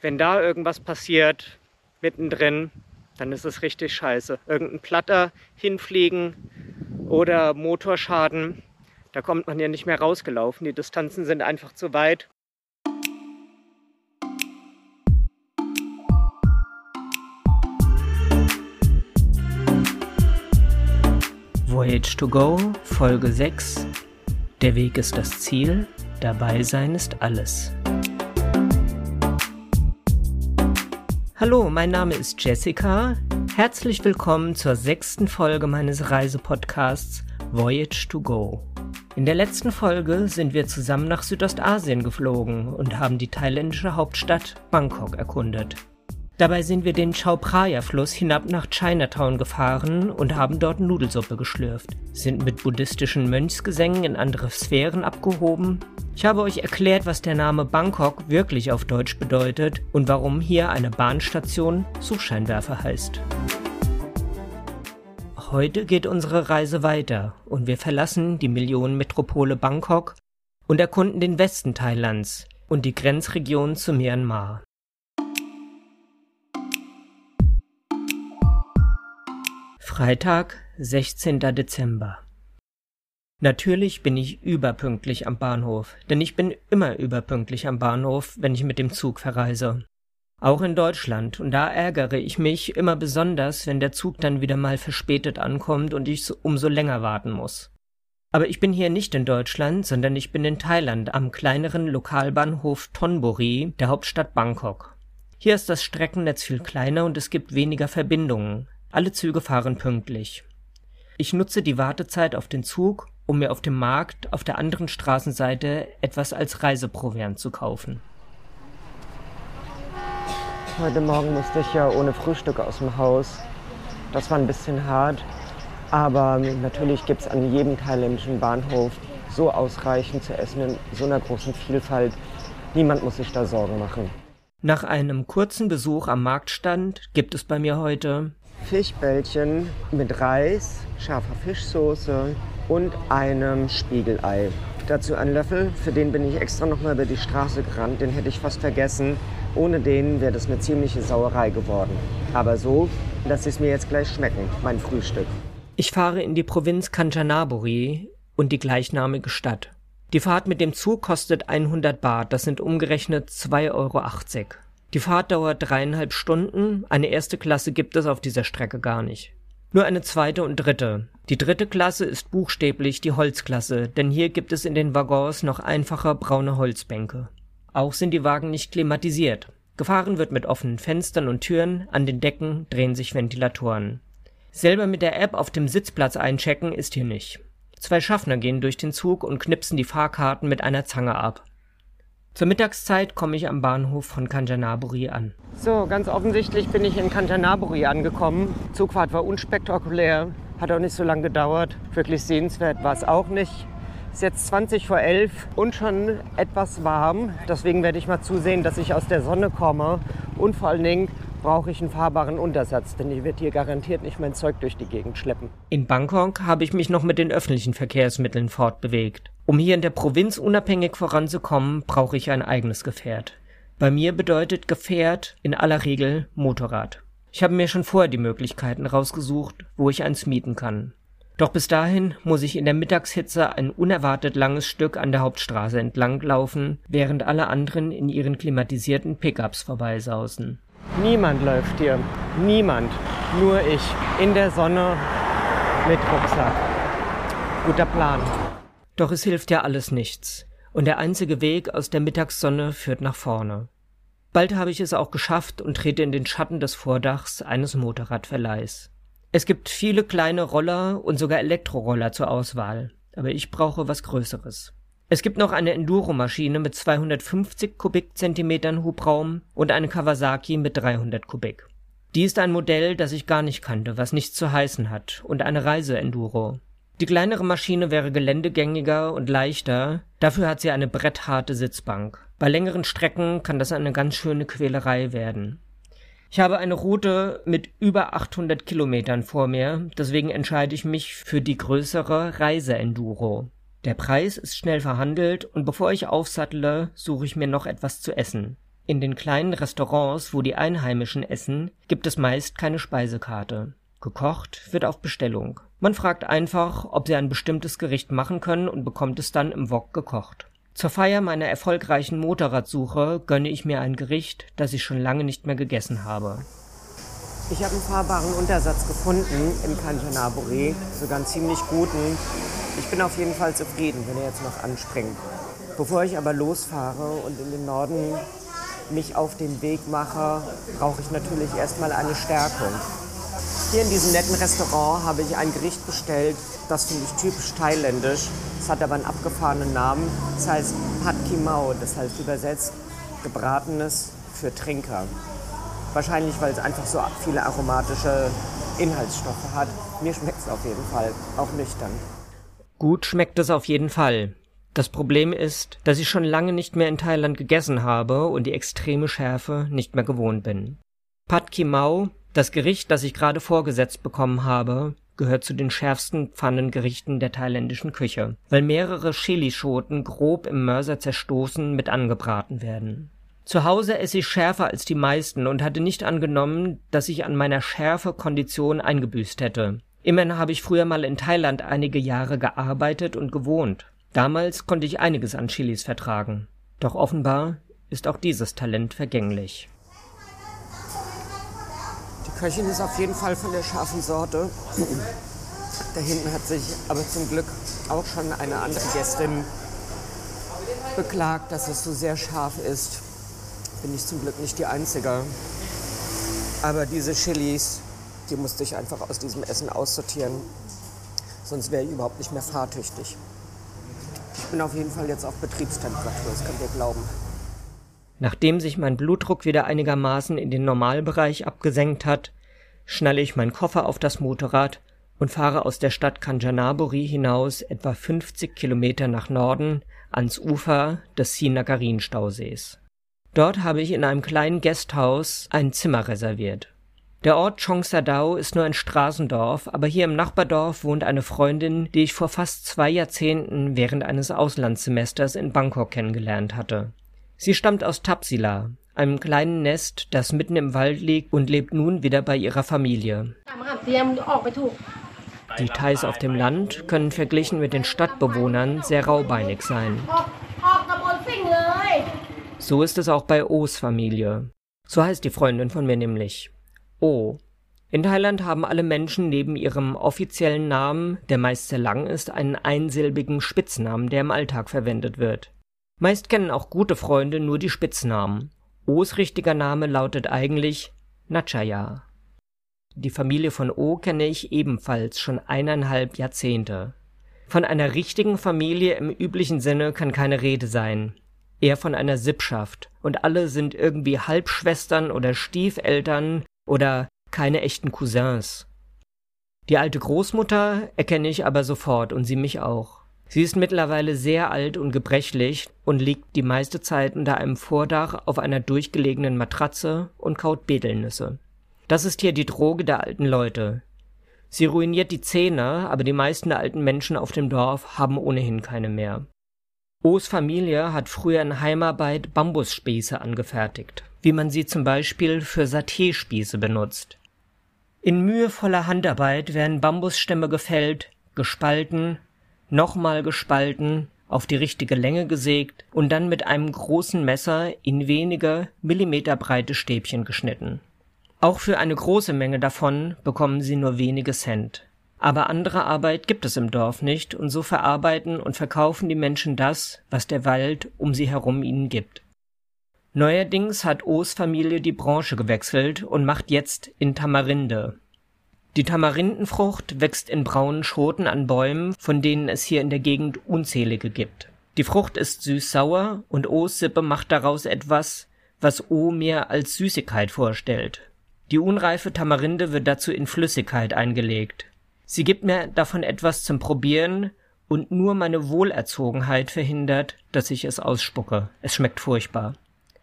Wenn da irgendwas passiert, mittendrin, dann ist es richtig scheiße. Irgendein Platter hinfliegen oder Motorschaden, da kommt man ja nicht mehr rausgelaufen. Die Distanzen sind einfach zu weit. Voyage to Go, Folge 6. Der Weg ist das Ziel, dabei sein ist alles. Hallo, mein Name ist Jessica. Herzlich willkommen zur sechsten Folge meines Reisepodcasts Voyage to Go. In der letzten Folge sind wir zusammen nach Südostasien geflogen und haben die thailändische Hauptstadt Bangkok erkundet. Dabei sind wir den Chao Phraya Fluss hinab nach Chinatown gefahren und haben dort Nudelsuppe geschlürft, sind mit buddhistischen Mönchsgesängen in andere Sphären abgehoben. Ich habe euch erklärt, was der Name Bangkok wirklich auf Deutsch bedeutet und warum hier eine Bahnstation Suchscheinwerfer heißt. Heute geht unsere Reise weiter und wir verlassen die Millionenmetropole Bangkok und erkunden den Westen Thailands und die Grenzregion zu Myanmar. Freitag, 16. Dezember. Natürlich bin ich überpünktlich am Bahnhof, denn ich bin immer überpünktlich am Bahnhof, wenn ich mit dem Zug verreise. Auch in Deutschland, und da ärgere ich mich immer besonders, wenn der Zug dann wieder mal verspätet ankommt und ich umso länger warten muss. Aber ich bin hier nicht in Deutschland, sondern ich bin in Thailand am kleineren Lokalbahnhof Thonburi, der Hauptstadt Bangkok. Hier ist das Streckennetz viel kleiner und es gibt weniger Verbindungen. Alle Züge fahren pünktlich. Ich nutze die Wartezeit auf den Zug, um mir auf dem Markt auf der anderen Straßenseite etwas als Reiseproviant zu kaufen. Heute Morgen musste ich ja ohne Frühstück aus dem Haus. Das war ein bisschen hart, aber natürlich gibt es an jedem thailändischen Bahnhof so ausreichend zu essen in so einer großen Vielfalt. Niemand muss sich da Sorgen machen. Nach einem kurzen Besuch am Marktstand gibt es bei mir heute Fischbällchen mit Reis, scharfer Fischsoße und einem Spiegelei. Dazu einen Löffel, für den bin ich extra nochmal über die Straße gerannt, den hätte ich fast vergessen. Ohne den wäre das eine ziemliche Sauerei geworden. Aber so, dass es mir jetzt gleich schmecken, mein Frühstück. Ich fahre in die Provinz Kanchanaburi und die gleichnamige Stadt. Die Fahrt mit dem Zug kostet 100 Baht, das sind umgerechnet 2,80 Euro. Die Fahrt dauert dreieinhalb Stunden, eine erste Klasse gibt es auf dieser Strecke gar nicht. Nur eine zweite und dritte. Die dritte Klasse ist buchstäblich die Holzklasse, denn hier gibt es in den Waggons noch einfache braune Holzbänke. Auch sind die Wagen nicht klimatisiert. Gefahren wird mit offenen Fenstern und Türen, an den Decken drehen sich Ventilatoren. Selber mit der App auf dem Sitzplatz einchecken ist hier nicht. Zwei Schaffner gehen durch den Zug und knipsen die Fahrkarten mit einer Zange ab. Zur Mittagszeit komme ich am Bahnhof von Kanchanaburi an. So, ganz offensichtlich bin ich in Kanchanaburi angekommen. Zugfahrt war unspektakulär, hat auch nicht so lange gedauert. Wirklich sehenswert war es auch nicht. Ist jetzt 20 vor 11 und schon etwas warm. Deswegen werde ich mal zusehen, dass ich aus der Sonne komme. Und vor allen Dingen brauche ich einen fahrbaren Untersatz, denn ich werde hier garantiert nicht mein Zeug durch die Gegend schleppen. In Bangkok habe ich mich noch mit den öffentlichen Verkehrsmitteln fortbewegt. Um hier in der Provinz unabhängig voranzukommen, brauche ich ein eigenes Gefährt. Bei mir bedeutet Gefährt in aller Regel Motorrad. Ich habe mir schon vorher die Möglichkeiten rausgesucht, wo ich eins mieten kann. Doch bis dahin muss ich in der Mittagshitze ein unerwartet langes Stück an der Hauptstraße entlang laufen, während alle anderen in ihren klimatisierten Pickups vorbeisausen. Niemand läuft hier. Niemand. Nur ich. In der Sonne mit Rucksack. Guter Plan. Doch es hilft ja alles nichts, und der einzige Weg aus der Mittagssonne führt nach vorne. Bald habe ich es auch geschafft und trete in den Schatten des Vordachs eines Motorradverleihs. Es gibt viele kleine Roller und sogar Elektroroller zur Auswahl, aber ich brauche was Größeres. Es gibt noch eine Enduro-Maschine mit 250 Kubikzentimetern Hubraum und eine Kawasaki mit 300 Kubik. Die ist ein Modell, das ich gar nicht kannte, was nichts zu heißen hat, und eine Reise-Enduro. Die kleinere Maschine wäre geländegängiger und leichter, dafür hat sie eine brettharte Sitzbank. Bei längeren Strecken kann das eine ganz schöne Quälerei werden. Ich habe eine Route mit über 800 Kilometern vor mir, deswegen entscheide ich mich für die größere Reise-Enduro. Der Preis ist schnell verhandelt und bevor ich aufsattle, suche ich mir noch etwas zu essen. In den kleinen Restaurants, wo die Einheimischen essen, gibt es meist keine Speisekarte. Gekocht wird auf Bestellung. Man fragt einfach, ob sie ein bestimmtes Gericht machen können und bekommt es dann im Wok gekocht. Zur Feier meiner erfolgreichen Motorradsuche gönne ich mir ein Gericht, das ich schon lange nicht mehr gegessen habe. Ich habe einen fahrbaren Untersatz gefunden im Kanchanaburi, sogar einen ziemlich guten. Ich bin auf jeden Fall zufrieden, wenn er jetzt noch anspringt. Bevor ich aber losfahre und in den Norden mich auf den Weg mache, brauche ich natürlich erstmal eine Stärkung. Hier in diesem netten Restaurant habe ich ein Gericht bestellt, das finde ich typisch thailändisch. Es hat aber einen abgefahrenen Namen. Es heißt Pad Kimau, das heißt übersetzt gebratenes für Trinker. Wahrscheinlich, weil es einfach so viele aromatische Inhaltsstoffe hat. Mir schmeckt es auf jeden Fall, auch nüchtern. Gut schmeckt es auf jeden Fall. Das Problem ist, dass ich schon lange nicht mehr in Thailand gegessen habe und die extreme Schärfe nicht mehr gewohnt bin. Pad Kimau, das Gericht, das ich gerade vorgesetzt bekommen habe, gehört zu den schärfsten Pfannengerichten der thailändischen Küche, weil mehrere Chilischoten grob im Mörser zerstoßen mit angebraten werden. Zu Hause esse ich schärfer als die meisten und hatte nicht angenommen, dass ich an meiner Schärfe-Kondition eingebüßt hätte. Immerhin habe ich früher mal in Thailand einige Jahre gearbeitet und gewohnt. Damals konnte ich einiges an Chilis vertragen. Doch offenbar ist auch dieses Talent vergänglich. Die Köchin ist auf jeden Fall von der scharfen Sorte. Da hinten hat sich aber zum Glück auch schon eine andere Gästin beklagt, dass es so sehr scharf ist. Bin ich zum Glück nicht die Einzige. Aber diese Chilis, die musste ich einfach aus diesem Essen aussortieren. Sonst wäre ich überhaupt nicht mehr fahrtüchtig. Ich bin auf jeden Fall jetzt auf Betriebstemperatur, das könnt ihr glauben. Nachdem sich mein Blutdruck wieder einigermaßen in den Normalbereich abgesenkt hat, schnalle ich meinen Koffer auf das Motorrad und fahre aus der Stadt Kanchanaburi hinaus etwa 50 Kilometer nach Norden ans Ufer des Sinagarin-Stausees. Dort habe ich in einem kleinen Gasthaus ein Zimmer reserviert. Der Ort Chongsadao ist nur ein Straßendorf, aber hier im Nachbardorf wohnt eine Freundin, die ich vor fast zwei Jahrzehnten während eines Auslandssemesters in Bangkok kennengelernt hatte. Sie stammt aus Tapsila, einem kleinen Nest, das mitten im Wald liegt und lebt nun wieder bei ihrer Familie. Die Thais auf dem Land können verglichen mit den Stadtbewohnern sehr raubeinig sein. So ist es auch bei O's Familie. So heißt die Freundin von mir nämlich. O. In Thailand haben alle Menschen neben ihrem offiziellen Namen, der meist sehr lang ist, einen einsilbigen Spitznamen, der im Alltag verwendet wird. Meist kennen auch gute Freunde nur die Spitznamen. O's richtiger Name lautet eigentlich Nachaya. Die Familie von O kenne ich ebenfalls schon eineinhalb Jahrzehnte. Von einer richtigen Familie im üblichen Sinne kann keine Rede sein. Eher von einer Sippschaft. Und alle sind irgendwie Halbschwestern oder Stiefeltern oder keine echten Cousins. Die alte Großmutter erkenne ich aber sofort und sie mich auch. Sie ist mittlerweile sehr alt und gebrechlich und liegt die meiste Zeit unter einem Vordach auf einer durchgelegenen Matratze und kaut Betelnüsse. Das ist hier die Droge der alten Leute. Sie ruiniert die Zähne, aber die meisten der alten Menschen auf dem Dorf haben ohnehin keine mehr. O's Familie hat früher in Heimarbeit Bambusspieße angefertigt wie man sie zum Beispiel für Saté-Spieße benutzt. In mühevoller Handarbeit werden Bambusstämme gefällt, gespalten, nochmal gespalten, auf die richtige Länge gesägt und dann mit einem großen Messer in wenige Millimeter breite Stäbchen geschnitten. Auch für eine große Menge davon bekommen sie nur wenige Cent. Aber andere Arbeit gibt es im Dorf nicht, und so verarbeiten und verkaufen die Menschen das, was der Wald um sie herum ihnen gibt. Neuerdings hat O's Familie die Branche gewechselt und macht jetzt in Tamarinde. Die Tamarindenfrucht wächst in braunen Schoten an Bäumen, von denen es hier in der Gegend unzählige gibt. Die Frucht ist süß-sauer und O's Sippe macht daraus etwas, was O mir als Süßigkeit vorstellt. Die unreife Tamarinde wird dazu in Flüssigkeit eingelegt. Sie gibt mir davon etwas zum Probieren und nur meine Wohlerzogenheit verhindert, dass ich es ausspucke. Es schmeckt furchtbar.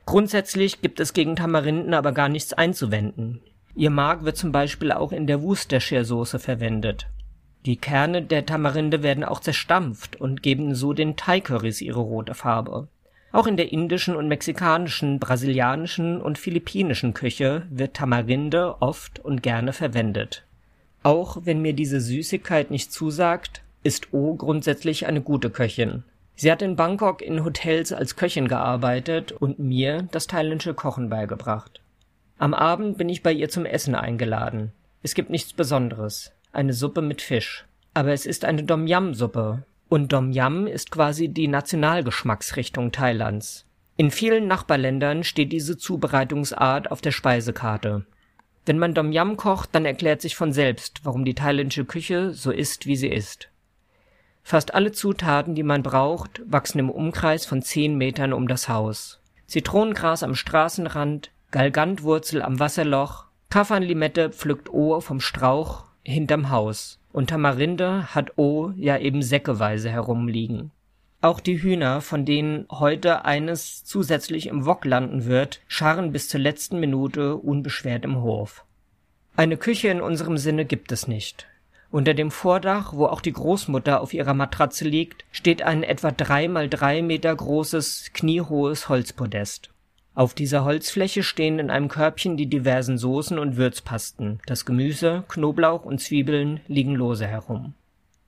Grundsätzlich gibt es gegen Tamarinden aber gar nichts einzuwenden. Ihr Mark wird zum Beispiel auch in der Worcestershire-Soße verwendet. Die Kerne der Tamarinde werden auch zerstampft und geben so den Thai-Currys ihre rote Farbe. Auch in der indischen und mexikanischen, brasilianischen und philippinischen Küche wird Tamarinde oft und gerne verwendet. Auch wenn mir diese Süßigkeit nicht zusagt, ist O grundsätzlich eine gute Köchin. Sie hat in Bangkok in Hotels als Köchin gearbeitet und mir das thailändische Kochen beigebracht. Am Abend bin ich bei ihr zum Essen eingeladen. Es gibt nichts Besonderes. Eine Suppe mit Fisch. Aber es ist eine Dom Yam Suppe und Dom Yam ist quasi die Nationalgeschmacksrichtung Thailands. In vielen Nachbarländern steht diese Zubereitungsart auf der Speisekarte. Wenn man Dom Yam kocht, dann erklärt sich von selbst, warum die thailändische Küche so ist, wie sie ist. Fast alle Zutaten, die man braucht, wachsen im Umkreis von zehn Metern um das Haus. Zitronengras am Straßenrand, Galgantwurzel am Wasserloch, Kaffernlimette pflückt O vom Strauch hinterm Haus und Tamarinde hat O ja eben säckeweise herumliegen. Auch die Hühner, von denen heute eines zusätzlich im Wok landen wird, scharren bis zur letzten Minute unbeschwert im Hof. Eine Küche in unserem Sinne gibt es nicht. Unter dem Vordach, wo auch die Großmutter auf ihrer Matratze liegt, steht ein etwa drei mal drei Meter großes, kniehohes Holzpodest. Auf dieser Holzfläche stehen in einem Körbchen die diversen Soßen und Würzpasten, das Gemüse, Knoblauch und Zwiebeln liegen lose herum.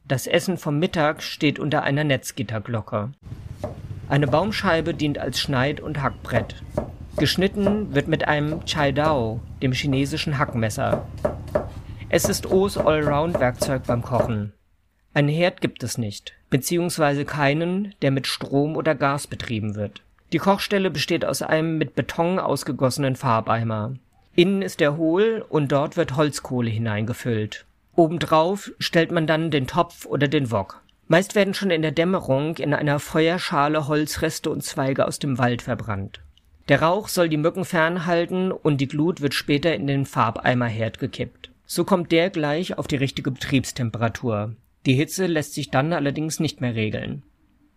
Das Essen vom Mittag steht unter einer Netzgitterglocke. Eine Baumscheibe dient als Schneid- und Hackbrett. Geschnitten wird mit einem Chai Dao, dem chinesischen Hackmesser. Es ist O's Allround-Werkzeug beim Kochen. Einen Herd gibt es nicht, beziehungsweise keinen, der mit Strom oder Gas betrieben wird. Die Kochstelle besteht aus einem mit Beton ausgegossenen Farbeimer. Innen ist er hohl und dort wird Holzkohle hineingefüllt. Obendrauf stellt man dann den Topf oder den Wok. Meist werden schon in der Dämmerung in einer Feuerschale Holzreste und Zweige aus dem Wald verbrannt. Der Rauch soll die Mücken fernhalten und die Glut wird später in den Farbeimerherd gekippt. So kommt der gleich auf die richtige Betriebstemperatur. Die Hitze lässt sich dann allerdings nicht mehr regeln.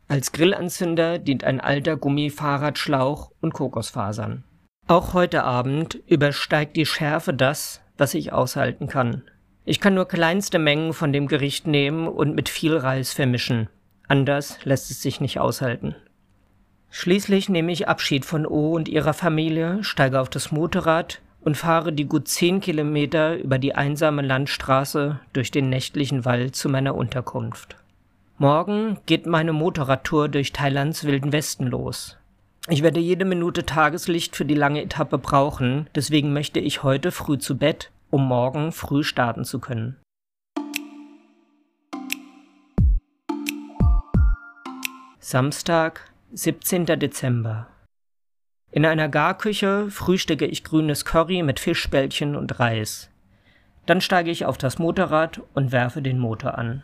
Als Grillanzünder dient ein alter Gummifahrradschlauch und Kokosfasern. Auch heute Abend übersteigt die Schärfe das, was ich aushalten kann. Ich kann nur kleinste Mengen von dem Gericht nehmen und mit viel Reis vermischen. Anders lässt es sich nicht aushalten. Schließlich nehme ich Abschied von O und ihrer Familie, steige auf das Motorrad und fahre die gut zehn Kilometer über die einsame Landstraße durch den nächtlichen Wald zu meiner Unterkunft. Morgen geht meine Motorradtour durch Thailands wilden Westen los. Ich werde jede Minute Tageslicht für die lange Etappe brauchen, deswegen möchte ich heute früh zu Bett, um morgen früh starten zu können. Samstag, 17. Dezember. In einer Garküche frühstücke ich grünes Curry mit Fischbällchen und Reis. Dann steige ich auf das Motorrad und werfe den Motor an.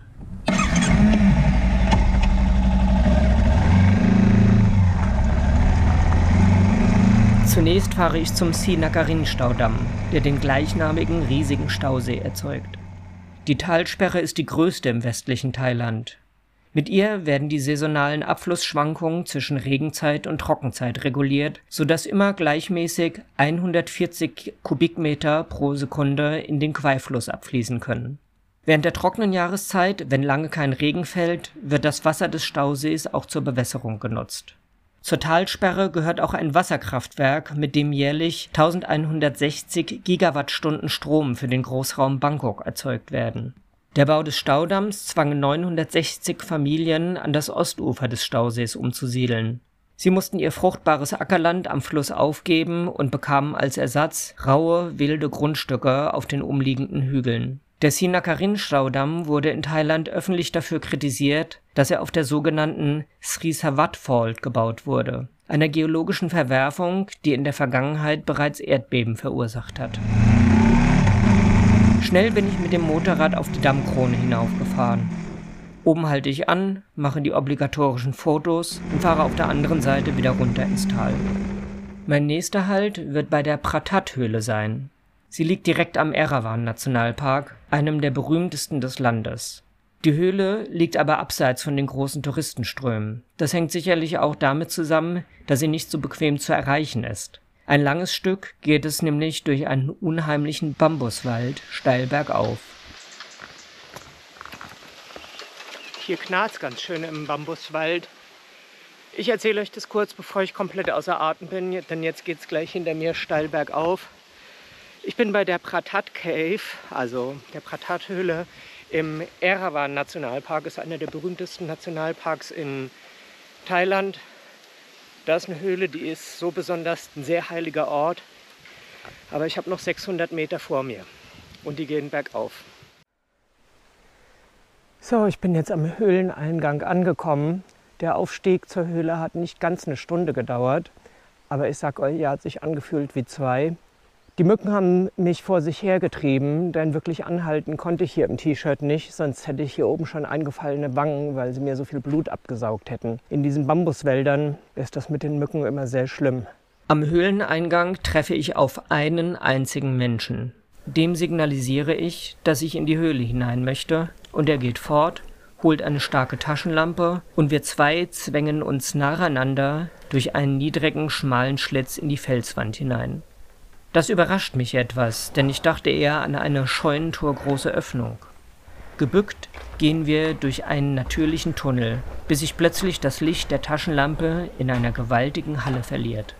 Zunächst fahre ich zum Sinakarin-Staudamm, der den gleichnamigen riesigen Stausee erzeugt. Die Talsperre ist die größte im westlichen Thailand. Mit ihr werden die saisonalen Abflussschwankungen zwischen Regenzeit und Trockenzeit reguliert, sodass immer gleichmäßig 140 Kubikmeter pro Sekunde in den Quai-Fluss abfließen können. Während der trockenen Jahreszeit, wenn lange kein Regen fällt, wird das Wasser des Stausees auch zur Bewässerung genutzt. Zur Talsperre gehört auch ein Wasserkraftwerk, mit dem jährlich 1160 Gigawattstunden Strom für den Großraum Bangkok erzeugt werden. Der Bau des Staudamms zwang 960 Familien an das Ostufer des Stausees umzusiedeln. Sie mussten ihr fruchtbares Ackerland am Fluss aufgeben und bekamen als Ersatz raue, wilde Grundstücke auf den umliegenden Hügeln. Der Sinakarin-Staudamm wurde in Thailand öffentlich dafür kritisiert, dass er auf der sogenannten Sri Savat Fault gebaut wurde, einer geologischen Verwerfung, die in der Vergangenheit bereits Erdbeben verursacht hat. Schnell bin ich mit dem Motorrad auf die Dammkrone hinaufgefahren. Oben halte ich an, mache die obligatorischen Fotos und fahre auf der anderen Seite wieder runter ins Tal. Mein nächster Halt wird bei der Pratat-Höhle sein, Sie liegt direkt am Erawan-Nationalpark, einem der berühmtesten des Landes. Die Höhle liegt aber abseits von den großen Touristenströmen. Das hängt sicherlich auch damit zusammen, dass sie nicht so bequem zu erreichen ist. Ein langes Stück geht es nämlich durch einen unheimlichen Bambuswald steil bergauf. Hier knarrt ganz schön im Bambuswald. Ich erzähle euch das kurz, bevor ich komplett außer Atem bin, denn jetzt geht es gleich hinter mir steil bergauf. Ich bin bei der Pratat Cave, also der Pratat Höhle im Erawan Nationalpark. Ist einer der berühmtesten Nationalparks in Thailand. Da ist eine Höhle, die ist so besonders ein sehr heiliger Ort. Aber ich habe noch 600 Meter vor mir und die gehen bergauf. So, ich bin jetzt am Höhleneingang angekommen. Der Aufstieg zur Höhle hat nicht ganz eine Stunde gedauert, aber ich sag euch, er hat sich angefühlt wie zwei. Die Mücken haben mich vor sich hergetrieben, denn wirklich anhalten konnte ich hier im T-Shirt nicht, sonst hätte ich hier oben schon eingefallene Wangen, weil sie mir so viel Blut abgesaugt hätten. In diesen Bambuswäldern ist das mit den Mücken immer sehr schlimm. Am Höhleneingang treffe ich auf einen einzigen Menschen. Dem signalisiere ich, dass ich in die Höhle hinein möchte, und er geht fort, holt eine starke Taschenlampe, und wir zwei zwängen uns nacheinander durch einen niedrigen, schmalen Schlitz in die Felswand hinein. Das überrascht mich etwas, denn ich dachte eher an eine scheunentorgroße Öffnung. Gebückt gehen wir durch einen natürlichen Tunnel, bis sich plötzlich das Licht der Taschenlampe in einer gewaltigen Halle verliert.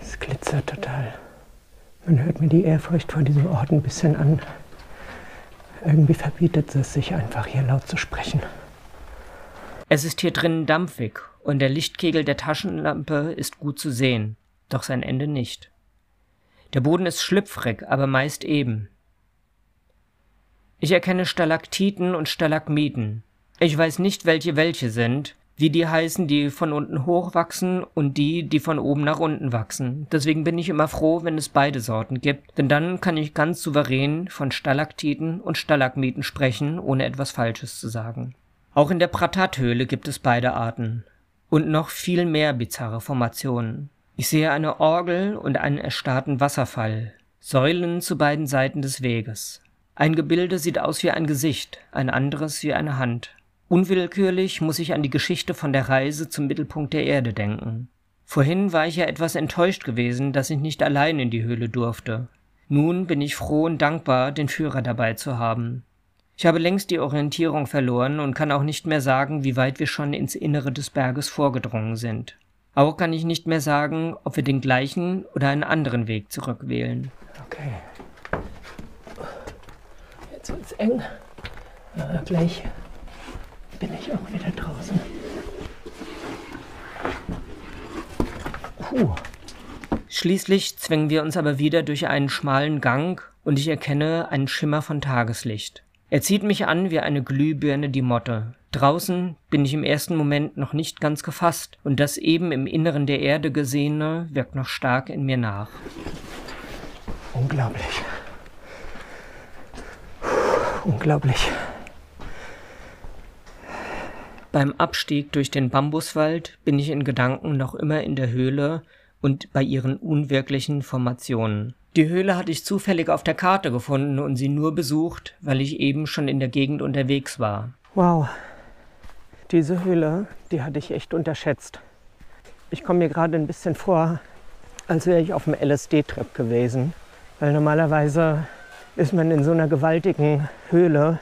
Es glitzert total. Man hört mir die Ehrfurcht vor diesem Ort ein bisschen an. Irgendwie verbietet es sich einfach, hier laut zu sprechen. Es ist hier drinnen dampfig und der Lichtkegel der Taschenlampe ist gut zu sehen doch sein Ende nicht. Der Boden ist schlüpfrig, aber meist eben. Ich erkenne Stalaktiten und Stalagmiten. Ich weiß nicht, welche welche sind, wie die heißen, die von unten hochwachsen und die, die von oben nach unten wachsen. Deswegen bin ich immer froh, wenn es beide Sorten gibt, denn dann kann ich ganz souverän von Stalaktiten und Stalagmiten sprechen, ohne etwas Falsches zu sagen. Auch in der Pratathöhle gibt es beide Arten. Und noch viel mehr bizarre Formationen. Ich sehe eine Orgel und einen erstarrten Wasserfall, Säulen zu beiden Seiten des Weges. Ein Gebilde sieht aus wie ein Gesicht, ein anderes wie eine Hand. Unwillkürlich muss ich an die Geschichte von der Reise zum Mittelpunkt der Erde denken. Vorhin war ich ja etwas enttäuscht gewesen, dass ich nicht allein in die Höhle durfte. Nun bin ich froh und dankbar, den Führer dabei zu haben. Ich habe längst die Orientierung verloren und kann auch nicht mehr sagen, wie weit wir schon ins Innere des Berges vorgedrungen sind. Auch kann ich nicht mehr sagen, ob wir den gleichen oder einen anderen Weg zurückwählen. Okay. Jetzt wird's eng. Ja, gleich bin ich auch wieder draußen. Puh. Schließlich zwängen wir uns aber wieder durch einen schmalen Gang und ich erkenne einen Schimmer von Tageslicht. Er zieht mich an wie eine Glühbirne die Motte. Draußen bin ich im ersten Moment noch nicht ganz gefasst und das eben im Inneren der Erde Gesehene wirkt noch stark in mir nach. Unglaublich. Unglaublich. Beim Abstieg durch den Bambuswald bin ich in Gedanken noch immer in der Höhle und bei ihren unwirklichen Formationen. Die Höhle hatte ich zufällig auf der Karte gefunden und sie nur besucht, weil ich eben schon in der Gegend unterwegs war. Wow, diese Höhle, die hatte ich echt unterschätzt. Ich komme mir gerade ein bisschen vor, als wäre ich auf einem LSD-Trip gewesen. Weil normalerweise ist man in so einer gewaltigen Höhle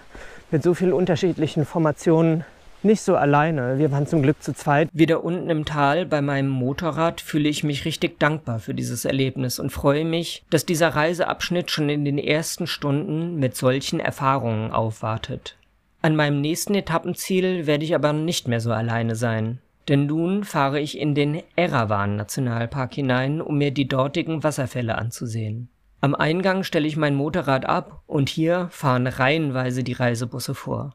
mit so vielen unterschiedlichen Formationen nicht so alleine. Wir waren zum Glück zu zweit. Wieder unten im Tal bei meinem Motorrad fühle ich mich richtig dankbar für dieses Erlebnis und freue mich, dass dieser Reiseabschnitt schon in den ersten Stunden mit solchen Erfahrungen aufwartet. An meinem nächsten Etappenziel werde ich aber nicht mehr so alleine sein. Denn nun fahre ich in den Erawan Nationalpark hinein, um mir die dortigen Wasserfälle anzusehen. Am Eingang stelle ich mein Motorrad ab und hier fahren reihenweise die Reisebusse vor.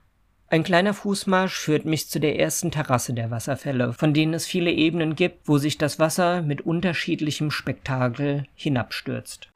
Ein kleiner Fußmarsch führt mich zu der ersten Terrasse der Wasserfälle, von denen es viele Ebenen gibt, wo sich das Wasser mit unterschiedlichem Spektakel hinabstürzt.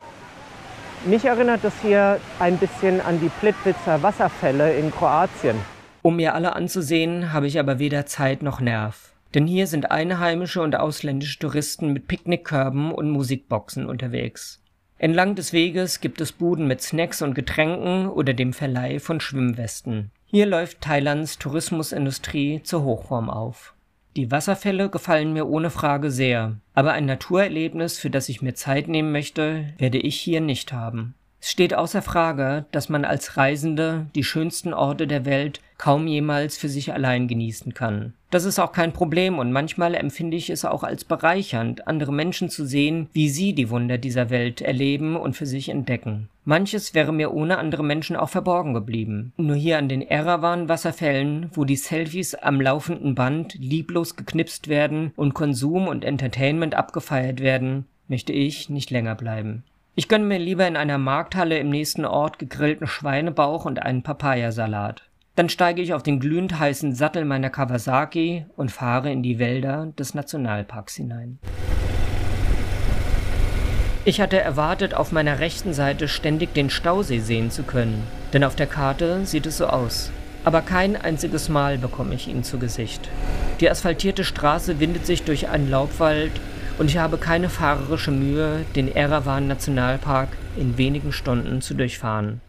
Mich erinnert es hier ein bisschen an die Plitwitzer Wasserfälle in Kroatien. Um mir alle anzusehen, habe ich aber weder Zeit noch Nerv. Denn hier sind einheimische und ausländische Touristen mit Picknickkörben und Musikboxen unterwegs. Entlang des Weges gibt es Buden mit Snacks und Getränken oder dem Verleih von Schwimmwesten. Hier läuft Thailands Tourismusindustrie zur Hochform auf. Die Wasserfälle gefallen mir ohne Frage sehr, aber ein Naturerlebnis, für das ich mir Zeit nehmen möchte, werde ich hier nicht haben. Es steht außer Frage, dass man als Reisende die schönsten Orte der Welt kaum jemals für sich allein genießen kann. Das ist auch kein Problem und manchmal empfinde ich es auch als bereichernd, andere Menschen zu sehen, wie sie die Wunder dieser Welt erleben und für sich entdecken. Manches wäre mir ohne andere Menschen auch verborgen geblieben. Nur hier an den Erawan-Wasserfällen, wo die Selfies am laufenden Band lieblos geknipst werden und Konsum und Entertainment abgefeiert werden, möchte ich nicht länger bleiben. Ich gönne mir lieber in einer Markthalle im nächsten Ort gegrillten Schweinebauch und einen Papayasalat. Dann steige ich auf den glühend heißen Sattel meiner Kawasaki und fahre in die Wälder des Nationalparks hinein. Ich hatte erwartet, auf meiner rechten Seite ständig den Stausee sehen zu können, denn auf der Karte sieht es so aus. Aber kein einziges Mal bekomme ich ihn zu Gesicht. Die asphaltierte Straße windet sich durch einen Laubwald und ich habe keine fahrerische Mühe, den Erawan Nationalpark in wenigen Stunden zu durchfahren.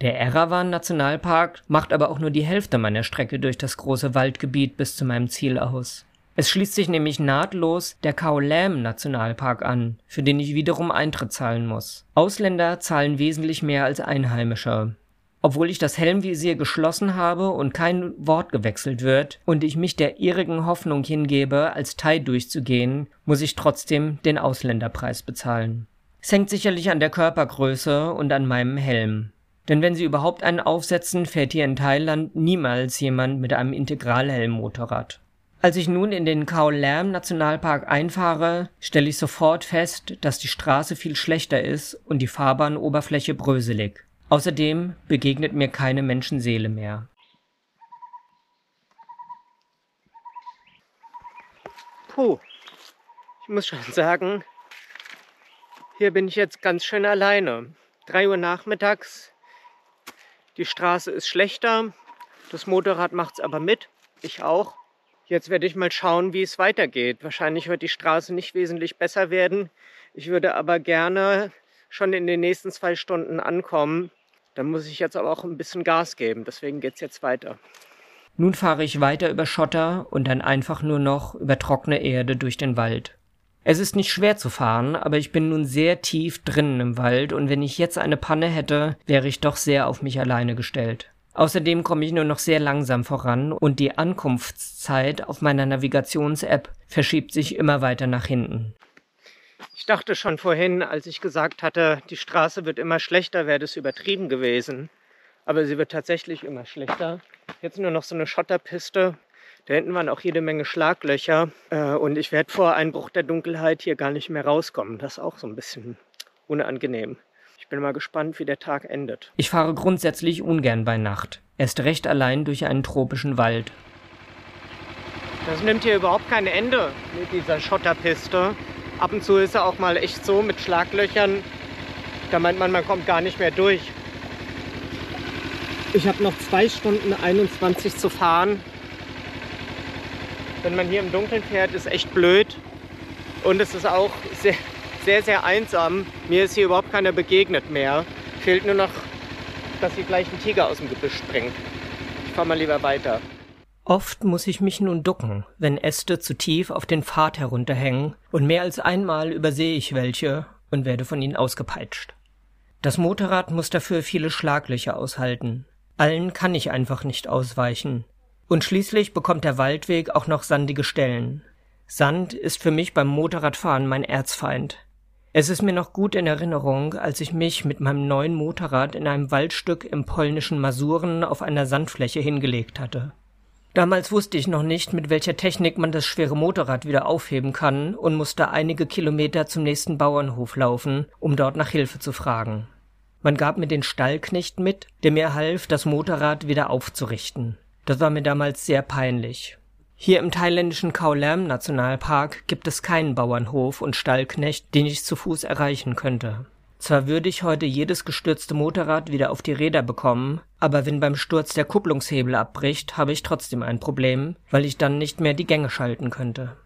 Der Erawan Nationalpark macht aber auch nur die Hälfte meiner Strecke durch das große Waldgebiet bis zu meinem Ziel aus. Es schließt sich nämlich nahtlos der Khao-Lam Nationalpark an, für den ich wiederum Eintritt zahlen muss. Ausländer zahlen wesentlich mehr als Einheimische. Obwohl ich das Helmvisier geschlossen habe und kein Wort gewechselt wird und ich mich der irrigen Hoffnung hingebe, als Thai durchzugehen, muss ich trotzdem den Ausländerpreis bezahlen. Es hängt sicherlich an der Körpergröße und an meinem Helm. Denn wenn sie überhaupt einen aufsetzen, fährt hier in Thailand niemals jemand mit einem Integralhelm-Motorrad. Als ich nun in den Khao Lam Nationalpark einfahre, stelle ich sofort fest, dass die Straße viel schlechter ist und die Fahrbahnoberfläche bröselig. Außerdem begegnet mir keine Menschenseele mehr. Puh, ich muss schon sagen, hier bin ich jetzt ganz schön alleine. 3 Uhr nachmittags, die Straße ist schlechter, das Motorrad macht es aber mit, ich auch. Jetzt werde ich mal schauen, wie es weitergeht. Wahrscheinlich wird die Straße nicht wesentlich besser werden. Ich würde aber gerne schon in den nächsten zwei Stunden ankommen da muss ich jetzt aber auch ein bisschen Gas geben. Deswegen geht es jetzt weiter. Nun fahre ich weiter über Schotter und dann einfach nur noch über trockene Erde durch den Wald. Es ist nicht schwer zu fahren, aber ich bin nun sehr tief drinnen im Wald und wenn ich jetzt eine Panne hätte, wäre ich doch sehr auf mich alleine gestellt. Außerdem komme ich nur noch sehr langsam voran und die Ankunftszeit auf meiner Navigations-App verschiebt sich immer weiter nach hinten. Ich dachte schon vorhin, als ich gesagt hatte, die Straße wird immer schlechter, wäre das übertrieben gewesen. Aber sie wird tatsächlich immer schlechter. Jetzt nur noch so eine Schotterpiste. Da hinten waren auch jede Menge Schlaglöcher. Äh, und ich werde vor Einbruch der Dunkelheit hier gar nicht mehr rauskommen. Das ist auch so ein bisschen unangenehm. Ich bin mal gespannt, wie der Tag endet. Ich fahre grundsätzlich ungern bei Nacht. Erst recht allein durch einen tropischen Wald. Das nimmt hier überhaupt kein Ende mit dieser Schotterpiste. Ab und zu ist er auch mal echt so mit Schlaglöchern. Da meint man, man kommt gar nicht mehr durch. Ich habe noch zwei Stunden 21 zu fahren. Wenn man hier im Dunkeln fährt, ist echt blöd. Und es ist auch sehr, sehr, sehr einsam. Mir ist hier überhaupt keiner begegnet mehr. Fehlt nur noch, dass hier gleich ein Tiger aus dem Gebüsch springt. Ich fahre mal lieber weiter. Oft muss ich mich nun ducken, wenn Äste zu tief auf den Pfad herunterhängen, und mehr als einmal übersehe ich welche und werde von ihnen ausgepeitscht. Das Motorrad muss dafür viele Schlaglöcher aushalten. Allen kann ich einfach nicht ausweichen. Und schließlich bekommt der Waldweg auch noch sandige Stellen. Sand ist für mich beim Motorradfahren mein Erzfeind. Es ist mir noch gut in Erinnerung, als ich mich mit meinem neuen Motorrad in einem Waldstück im polnischen Masuren auf einer Sandfläche hingelegt hatte. Damals wusste ich noch nicht, mit welcher Technik man das schwere Motorrad wieder aufheben kann und musste einige Kilometer zum nächsten Bauernhof laufen, um dort nach Hilfe zu fragen. Man gab mir den Stallknecht mit, der mir half, das Motorrad wieder aufzurichten. Das war mir damals sehr peinlich. Hier im thailändischen Khao Lam Nationalpark gibt es keinen Bauernhof und Stallknecht, den ich zu Fuß erreichen könnte. Zwar würde ich heute jedes gestürzte Motorrad wieder auf die Räder bekommen, aber wenn beim Sturz der Kupplungshebel abbricht, habe ich trotzdem ein Problem, weil ich dann nicht mehr die Gänge schalten könnte.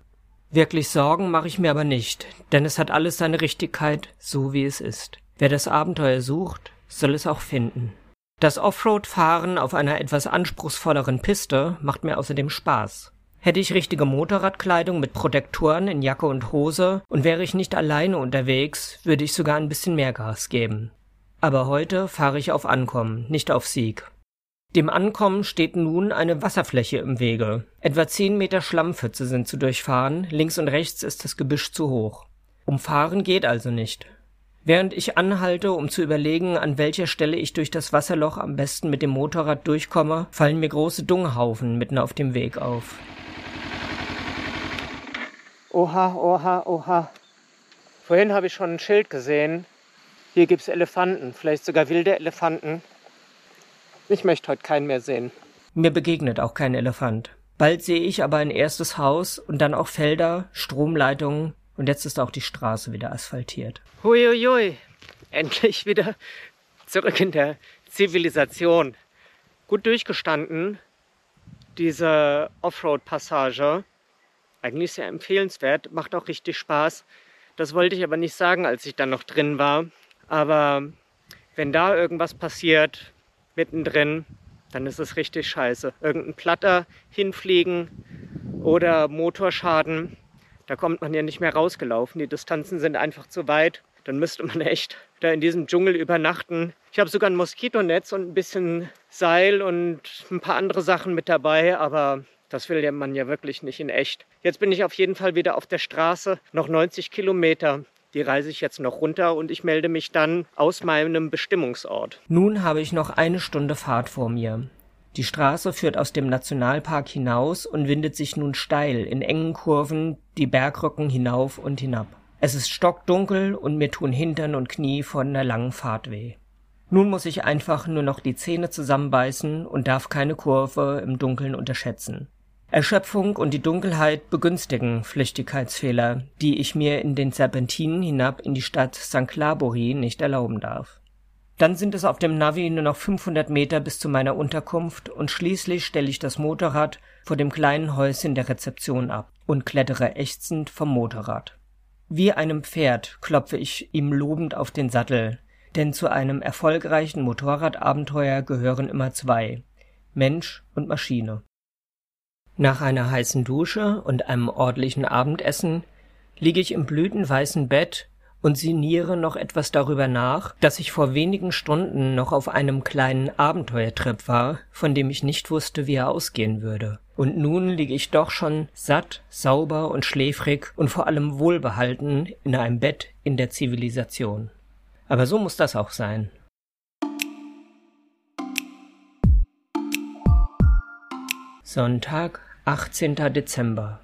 Wirklich Sorgen mache ich mir aber nicht, denn es hat alles seine Richtigkeit, so wie es ist. Wer das Abenteuer sucht, soll es auch finden. Das Offroad-Fahren auf einer etwas anspruchsvolleren Piste macht mir außerdem Spaß. Hätte ich richtige Motorradkleidung mit Protektoren in Jacke und Hose und wäre ich nicht alleine unterwegs, würde ich sogar ein bisschen mehr Gas geben. Aber heute fahre ich auf Ankommen, nicht auf Sieg. Dem Ankommen steht nun eine Wasserfläche im Wege. Etwa zehn Meter Schlammpfütze sind zu durchfahren, links und rechts ist das Gebüsch zu hoch. Umfahren geht also nicht. Während ich anhalte, um zu überlegen, an welcher Stelle ich durch das Wasserloch am besten mit dem Motorrad durchkomme, fallen mir große Dunghaufen mitten auf dem Weg auf. Oha, oha, oha. Vorhin habe ich schon ein Schild gesehen. Hier gibt es Elefanten, vielleicht sogar wilde Elefanten. Ich möchte heute keinen mehr sehen. Mir begegnet auch kein Elefant. Bald sehe ich aber ein erstes Haus und dann auch Felder, Stromleitungen und jetzt ist auch die Straße wieder asphaltiert. Huiuiui, endlich wieder zurück in der Zivilisation. Gut durchgestanden, diese Offroad-Passage. Eigentlich sehr empfehlenswert, macht auch richtig Spaß. Das wollte ich aber nicht sagen, als ich dann noch drin war. Aber wenn da irgendwas passiert, mittendrin, dann ist es richtig scheiße. Irgendein Platter hinfliegen oder Motorschaden, da kommt man ja nicht mehr rausgelaufen. Die Distanzen sind einfach zu weit. Dann müsste man echt da in diesem Dschungel übernachten. Ich habe sogar ein Moskitonetz und ein bisschen Seil und ein paar andere Sachen mit dabei, aber das will man ja wirklich nicht in echt. Jetzt bin ich auf jeden Fall wieder auf der Straße, noch 90 Kilometer. Die reise ich jetzt noch runter und ich melde mich dann aus meinem Bestimmungsort. Nun habe ich noch eine Stunde Fahrt vor mir. Die Straße führt aus dem Nationalpark hinaus und windet sich nun steil in engen Kurven die Bergrücken hinauf und hinab. Es ist stockdunkel und mir tun Hintern und Knie von der langen Fahrt weh. Nun muss ich einfach nur noch die Zähne zusammenbeißen und darf keine Kurve im Dunkeln unterschätzen. Erschöpfung und die Dunkelheit begünstigen Flüchtigkeitsfehler, die ich mir in den Serpentinen hinab in die Stadt St. Clabory nicht erlauben darf. Dann sind es auf dem Navi nur noch 500 Meter bis zu meiner Unterkunft und schließlich stelle ich das Motorrad vor dem kleinen Häuschen der Rezeption ab und klettere ächzend vom Motorrad. Wie einem Pferd klopfe ich ihm lobend auf den Sattel, denn zu einem erfolgreichen Motorradabenteuer gehören immer zwei Mensch und Maschine. Nach einer heißen Dusche und einem ordentlichen Abendessen liege ich im blütenweißen Bett und sinniere noch etwas darüber nach, dass ich vor wenigen Stunden noch auf einem kleinen Abenteuertrip war, von dem ich nicht wusste, wie er ausgehen würde. Und nun liege ich doch schon satt, sauber und schläfrig und vor allem wohlbehalten in einem Bett in der Zivilisation. Aber so muss das auch sein. Sonntag, 18. Dezember.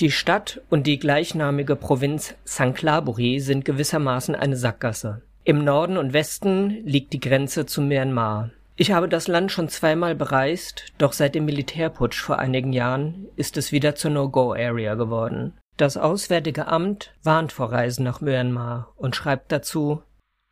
Die Stadt und die gleichnamige Provinz Sanklaburi sind gewissermaßen eine Sackgasse. Im Norden und Westen liegt die Grenze zu Myanmar. Ich habe das Land schon zweimal bereist, doch seit dem Militärputsch vor einigen Jahren ist es wieder zur No-Go-Area geworden. Das Auswärtige Amt warnt vor Reisen nach Myanmar und schreibt dazu,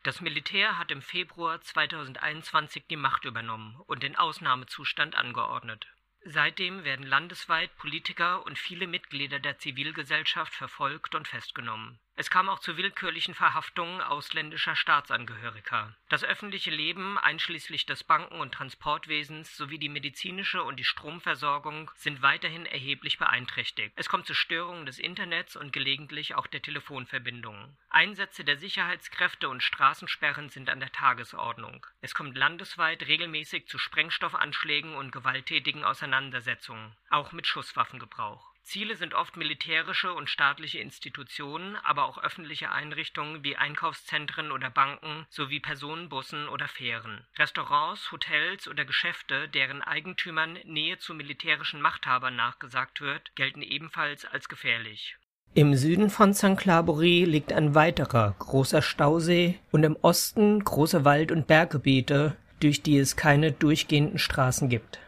das Militär hat im Februar 2021 die Macht übernommen und den Ausnahmezustand angeordnet. Seitdem werden landesweit Politiker und viele Mitglieder der Zivilgesellschaft verfolgt und festgenommen es kam auch zu willkürlichen Verhaftungen ausländischer Staatsangehöriger. Das öffentliche Leben, einschließlich des Banken- und Transportwesens sowie die medizinische und die Stromversorgung sind weiterhin erheblich beeinträchtigt. Es kommt zu Störungen des Internets und gelegentlich auch der Telefonverbindungen. Einsätze der Sicherheitskräfte und Straßensperren sind an der Tagesordnung. Es kommt landesweit regelmäßig zu Sprengstoffanschlägen und gewalttätigen Auseinandersetzungen, auch mit Schusswaffengebrauch. Ziele sind oft militärische und staatliche Institutionen, aber auch öffentliche Einrichtungen wie Einkaufszentren oder Banken sowie Personenbussen oder Fähren. Restaurants, Hotels oder Geschäfte, deren Eigentümern Nähe zu militärischen Machthabern nachgesagt wird, gelten ebenfalls als gefährlich. Im Süden von St. Clabory liegt ein weiterer großer Stausee und im Osten große Wald- und Berggebiete, durch die es keine durchgehenden Straßen gibt.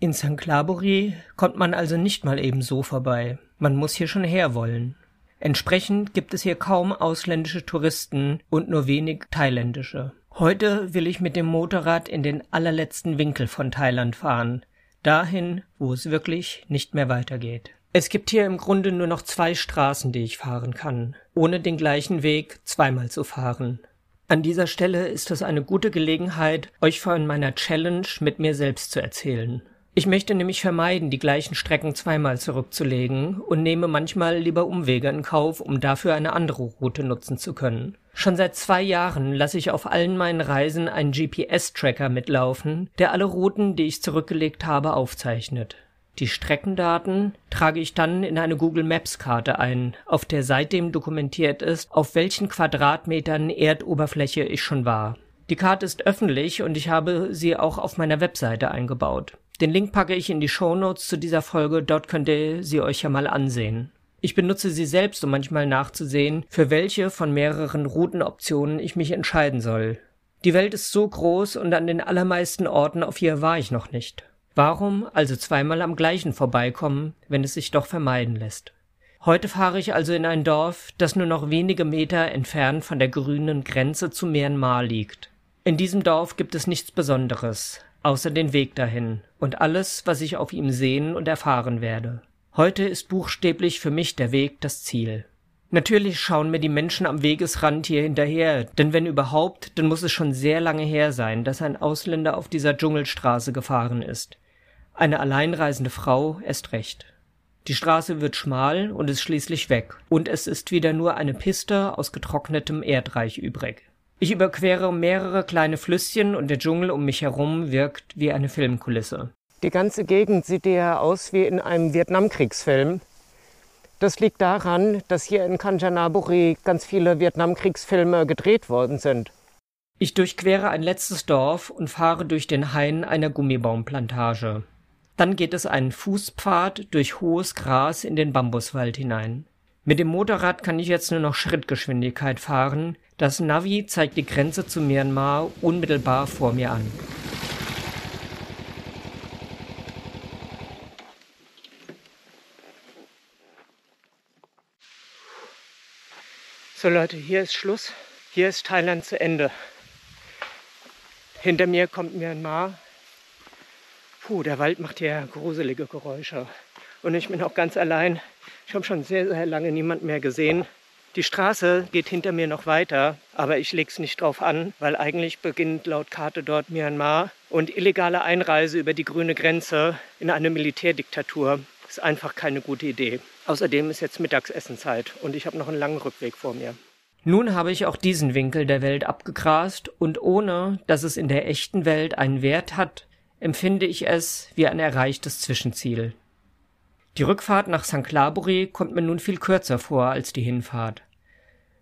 In St. Clabory kommt man also nicht mal eben so vorbei. Man muss hier schon herwollen. Entsprechend gibt es hier kaum ausländische Touristen und nur wenig thailändische. Heute will ich mit dem Motorrad in den allerletzten Winkel von Thailand fahren. Dahin, wo es wirklich nicht mehr weitergeht. Es gibt hier im Grunde nur noch zwei Straßen, die ich fahren kann, ohne den gleichen Weg zweimal zu fahren. An dieser Stelle ist es eine gute Gelegenheit, euch von meiner Challenge mit mir selbst zu erzählen. Ich möchte nämlich vermeiden, die gleichen Strecken zweimal zurückzulegen und nehme manchmal lieber Umwege in Kauf, um dafür eine andere Route nutzen zu können. Schon seit zwei Jahren lasse ich auf allen meinen Reisen einen GPS-Tracker mitlaufen, der alle Routen, die ich zurückgelegt habe, aufzeichnet. Die Streckendaten trage ich dann in eine Google Maps Karte ein, auf der seitdem dokumentiert ist, auf welchen Quadratmetern Erdoberfläche ich schon war. Die Karte ist öffentlich und ich habe sie auch auf meiner Webseite eingebaut. Den Link packe ich in die Show Notes zu dieser Folge, dort könnt ihr sie euch ja mal ansehen. Ich benutze sie selbst, um manchmal nachzusehen, für welche von mehreren Routenoptionen ich mich entscheiden soll. Die Welt ist so groß und an den allermeisten Orten auf ihr war ich noch nicht. Warum also zweimal am gleichen vorbeikommen, wenn es sich doch vermeiden lässt? Heute fahre ich also in ein Dorf, das nur noch wenige Meter entfernt von der grünen Grenze zu Myanmar liegt. In diesem Dorf gibt es nichts Besonderes, außer den Weg dahin und alles, was ich auf ihm sehen und erfahren werde. Heute ist buchstäblich für mich der Weg das Ziel. Natürlich schauen mir die Menschen am Wegesrand hier hinterher, denn wenn überhaupt, dann muss es schon sehr lange her sein, dass ein Ausländer auf dieser Dschungelstraße gefahren ist. Eine alleinreisende Frau erst recht. Die Straße wird schmal und ist schließlich weg, und es ist wieder nur eine Piste aus getrocknetem Erdreich übrig. Ich überquere mehrere kleine Flüsschen und der Dschungel um mich herum wirkt wie eine Filmkulisse. Die ganze Gegend sieht ja aus wie in einem Vietnamkriegsfilm. Das liegt daran, dass hier in Kanchanaburi ganz viele Vietnamkriegsfilme gedreht worden sind. Ich durchquere ein letztes Dorf und fahre durch den Hain einer Gummibaumplantage. Dann geht es einen Fußpfad durch hohes Gras in den Bambuswald hinein. Mit dem Motorrad kann ich jetzt nur noch Schrittgeschwindigkeit fahren. Das Navi zeigt die Grenze zu Myanmar unmittelbar vor mir an. So Leute, hier ist Schluss. Hier ist Thailand zu Ende. Hinter mir kommt Myanmar. Puh, der Wald macht hier gruselige Geräusche. Und ich bin auch ganz allein. Ich habe schon sehr, sehr lange niemand mehr gesehen. Die Straße geht hinter mir noch weiter, aber ich lege es nicht drauf an, weil eigentlich beginnt laut Karte dort Myanmar und illegale Einreise über die grüne Grenze in eine Militärdiktatur ist einfach keine gute Idee. Außerdem ist jetzt Mittagsessenzeit und ich habe noch einen langen Rückweg vor mir. Nun habe ich auch diesen Winkel der Welt abgegrast und ohne, dass es in der echten Welt einen Wert hat, empfinde ich es wie ein erreichtes Zwischenziel. Die Rückfahrt nach St. Clabury kommt mir nun viel kürzer vor als die Hinfahrt.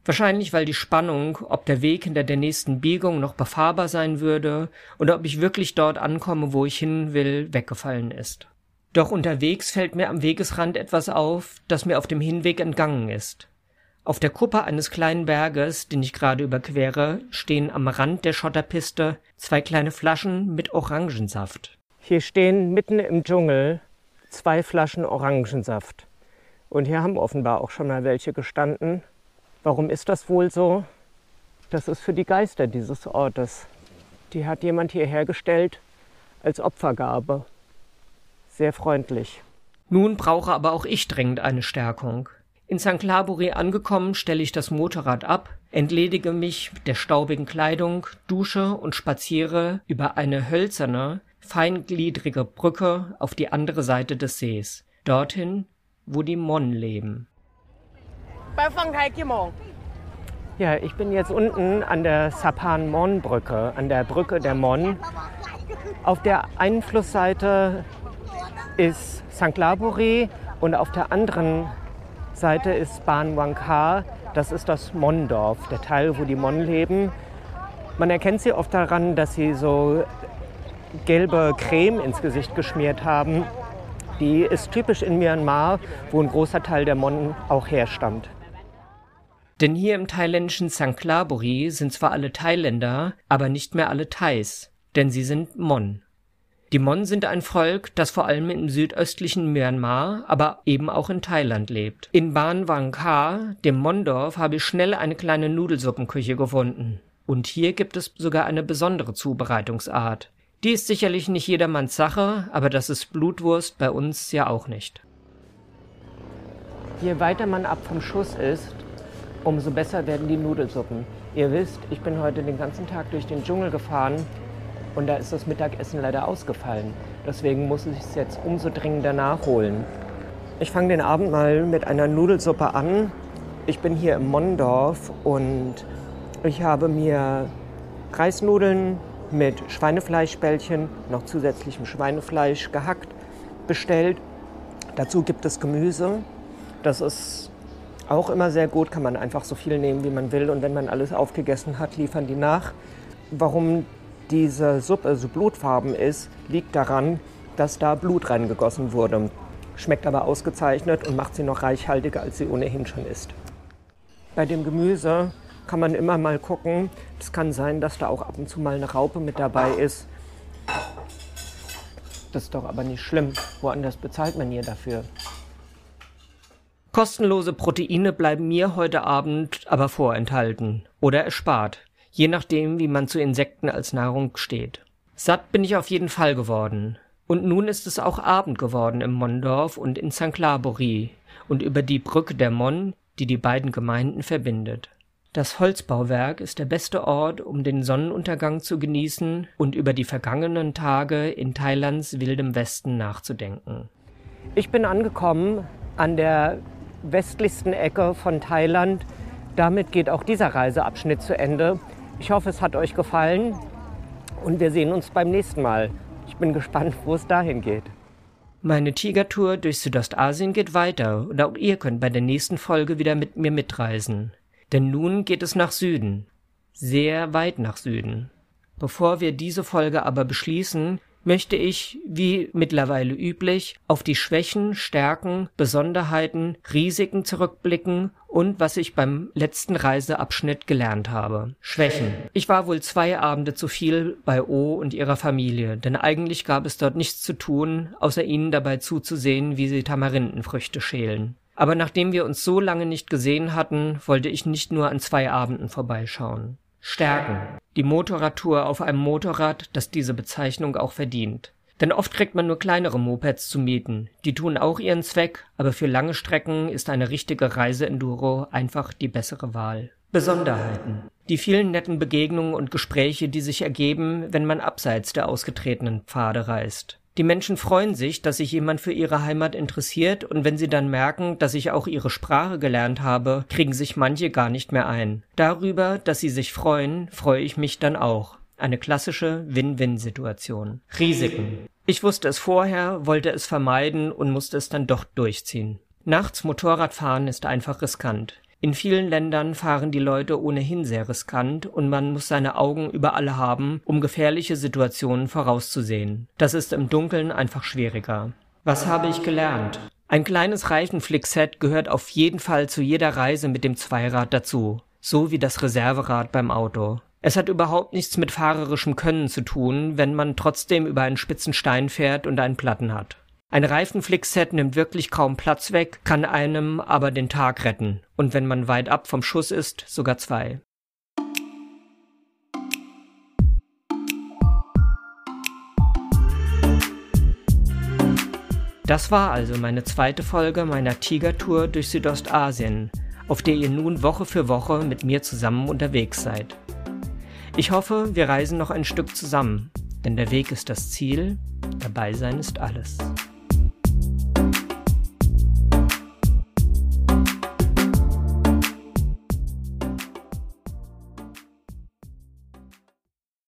Wahrscheinlich, weil die Spannung, ob der Weg hinter der nächsten Biegung noch befahrbar sein würde oder ob ich wirklich dort ankomme, wo ich hin will, weggefallen ist. Doch unterwegs fällt mir am Wegesrand etwas auf, das mir auf dem Hinweg entgangen ist. Auf der Kuppe eines kleinen Berges, den ich gerade überquere, stehen am Rand der Schotterpiste zwei kleine Flaschen mit Orangensaft. Hier stehen mitten im Dschungel zwei Flaschen Orangensaft. Und hier haben offenbar auch schon mal welche gestanden. Warum ist das wohl so? Das ist für die Geister dieses Ortes. Die hat jemand hierher gestellt als Opfergabe. Sehr freundlich. Nun brauche aber auch ich dringend eine Stärkung. In St. Labori angekommen, stelle ich das Motorrad ab, entledige mich der staubigen Kleidung, dusche und spaziere über eine hölzerne, feingliedrige Brücke auf die andere Seite des Sees, dorthin, wo die Mon leben. Ja, ich bin jetzt unten an der Sapan Mon Brücke, an der Brücke der Mon. Auf der einen Flussseite ist St. Labori und auf der anderen Seite ist Ban Wang Ka, das ist das Mon-Dorf, der Teil, wo die Mon leben. Man erkennt sie oft daran, dass sie so gelbe Creme ins Gesicht geschmiert haben. Die ist typisch in Myanmar, wo ein großer Teil der Mon auch herstammt. Denn hier im thailändischen Sanklaburi sind zwar alle Thailänder, aber nicht mehr alle Thais, denn sie sind Mon. Die Mon sind ein Volk, das vor allem im südöstlichen Myanmar, aber eben auch in Thailand lebt. In Ban Wang Ka, dem Mondorf, habe ich schnell eine kleine Nudelsuppenküche gefunden. Und hier gibt es sogar eine besondere Zubereitungsart. Die ist sicherlich nicht jedermanns Sache, aber das ist Blutwurst bei uns ja auch nicht. Je weiter man ab vom Schuss ist, umso besser werden die Nudelsuppen. Ihr wisst, ich bin heute den ganzen Tag durch den Dschungel gefahren und da ist das Mittagessen leider ausgefallen. Deswegen muss ich es jetzt umso dringender nachholen. Ich fange den Abend mal mit einer Nudelsuppe an. Ich bin hier im Mondorf und Ich habe mir Reisnudeln mit Schweinefleischbällchen, noch zusätzlichem Schweinefleisch gehackt, bestellt. Dazu gibt es Gemüse. Das ist auch immer sehr gut, kann man einfach so viel nehmen, wie man will. Und wenn man alles aufgegessen hat, liefern die nach. Warum diese Suppe so blutfarben ist, liegt daran, dass da Blut reingegossen wurde. Schmeckt aber ausgezeichnet und macht sie noch reichhaltiger, als sie ohnehin schon ist. Bei dem Gemüse kann man immer mal gucken. Es kann sein, dass da auch ab und zu mal eine Raupe mit dabei ist. Das ist doch aber nicht schlimm. Woanders bezahlt man hier dafür. Kostenlose Proteine bleiben mir heute Abend aber vorenthalten oder erspart, je nachdem, wie man zu Insekten als Nahrung steht. Satt bin ich auf jeden Fall geworden. Und nun ist es auch Abend geworden im Mondorf und in St. Clabory und über die Brücke der Mon, die die beiden Gemeinden verbindet. Das Holzbauwerk ist der beste Ort, um den Sonnenuntergang zu genießen und über die vergangenen Tage in Thailands wildem Westen nachzudenken. Ich bin angekommen an der westlichsten Ecke von Thailand. Damit geht auch dieser Reiseabschnitt zu Ende. Ich hoffe, es hat euch gefallen und wir sehen uns beim nächsten Mal. Ich bin gespannt, wo es dahin geht. Meine Tigertour durch Südostasien geht weiter und auch ihr könnt bei der nächsten Folge wieder mit mir mitreisen. Denn nun geht es nach Süden. Sehr weit nach Süden. Bevor wir diese Folge aber beschließen, möchte ich, wie mittlerweile üblich, auf die Schwächen, Stärken, Besonderheiten, Risiken zurückblicken und was ich beim letzten Reiseabschnitt gelernt habe. Schwächen. Ich war wohl zwei Abende zu viel bei O und ihrer Familie, denn eigentlich gab es dort nichts zu tun, außer ihnen dabei zuzusehen, wie sie Tamarindenfrüchte schälen. Aber nachdem wir uns so lange nicht gesehen hatten, wollte ich nicht nur an zwei Abenden vorbeischauen. Stärken. Die Motorradtour auf einem Motorrad, das diese Bezeichnung auch verdient. Denn oft kriegt man nur kleinere Mopeds zu mieten. Die tun auch ihren Zweck, aber für lange Strecken ist eine richtige Reiseenduro einfach die bessere Wahl. Besonderheiten. Die vielen netten Begegnungen und Gespräche, die sich ergeben, wenn man abseits der ausgetretenen Pfade reist. Die Menschen freuen sich, dass sich jemand für ihre Heimat interessiert, und wenn sie dann merken, dass ich auch ihre Sprache gelernt habe, kriegen sich manche gar nicht mehr ein. Darüber, dass sie sich freuen, freue ich mich dann auch. Eine klassische Win-Win-Situation. Risiken. Ich wusste es vorher, wollte es vermeiden und musste es dann doch durchziehen. Nachts Motorradfahren ist einfach riskant. In vielen Ländern fahren die Leute ohnehin sehr riskant und man muss seine Augen überall haben, um gefährliche Situationen vorauszusehen. Das ist im Dunkeln einfach schwieriger. Was habe ich gelernt? Ein kleines Reifenflickset gehört auf jeden Fall zu jeder Reise mit dem Zweirad dazu, so wie das Reserverad beim Auto. Es hat überhaupt nichts mit fahrerischem Können zu tun, wenn man trotzdem über einen spitzen Stein fährt und einen Platten hat. Ein Reifenflickset nimmt wirklich kaum Platz weg, kann einem aber den Tag retten und wenn man weit ab vom Schuss ist, sogar zwei. Das war also meine zweite Folge meiner Tigertour durch Südostasien, auf der ihr nun Woche für Woche mit mir zusammen unterwegs seid. Ich hoffe, wir reisen noch ein Stück zusammen, denn der Weg ist das Ziel, dabei sein ist alles.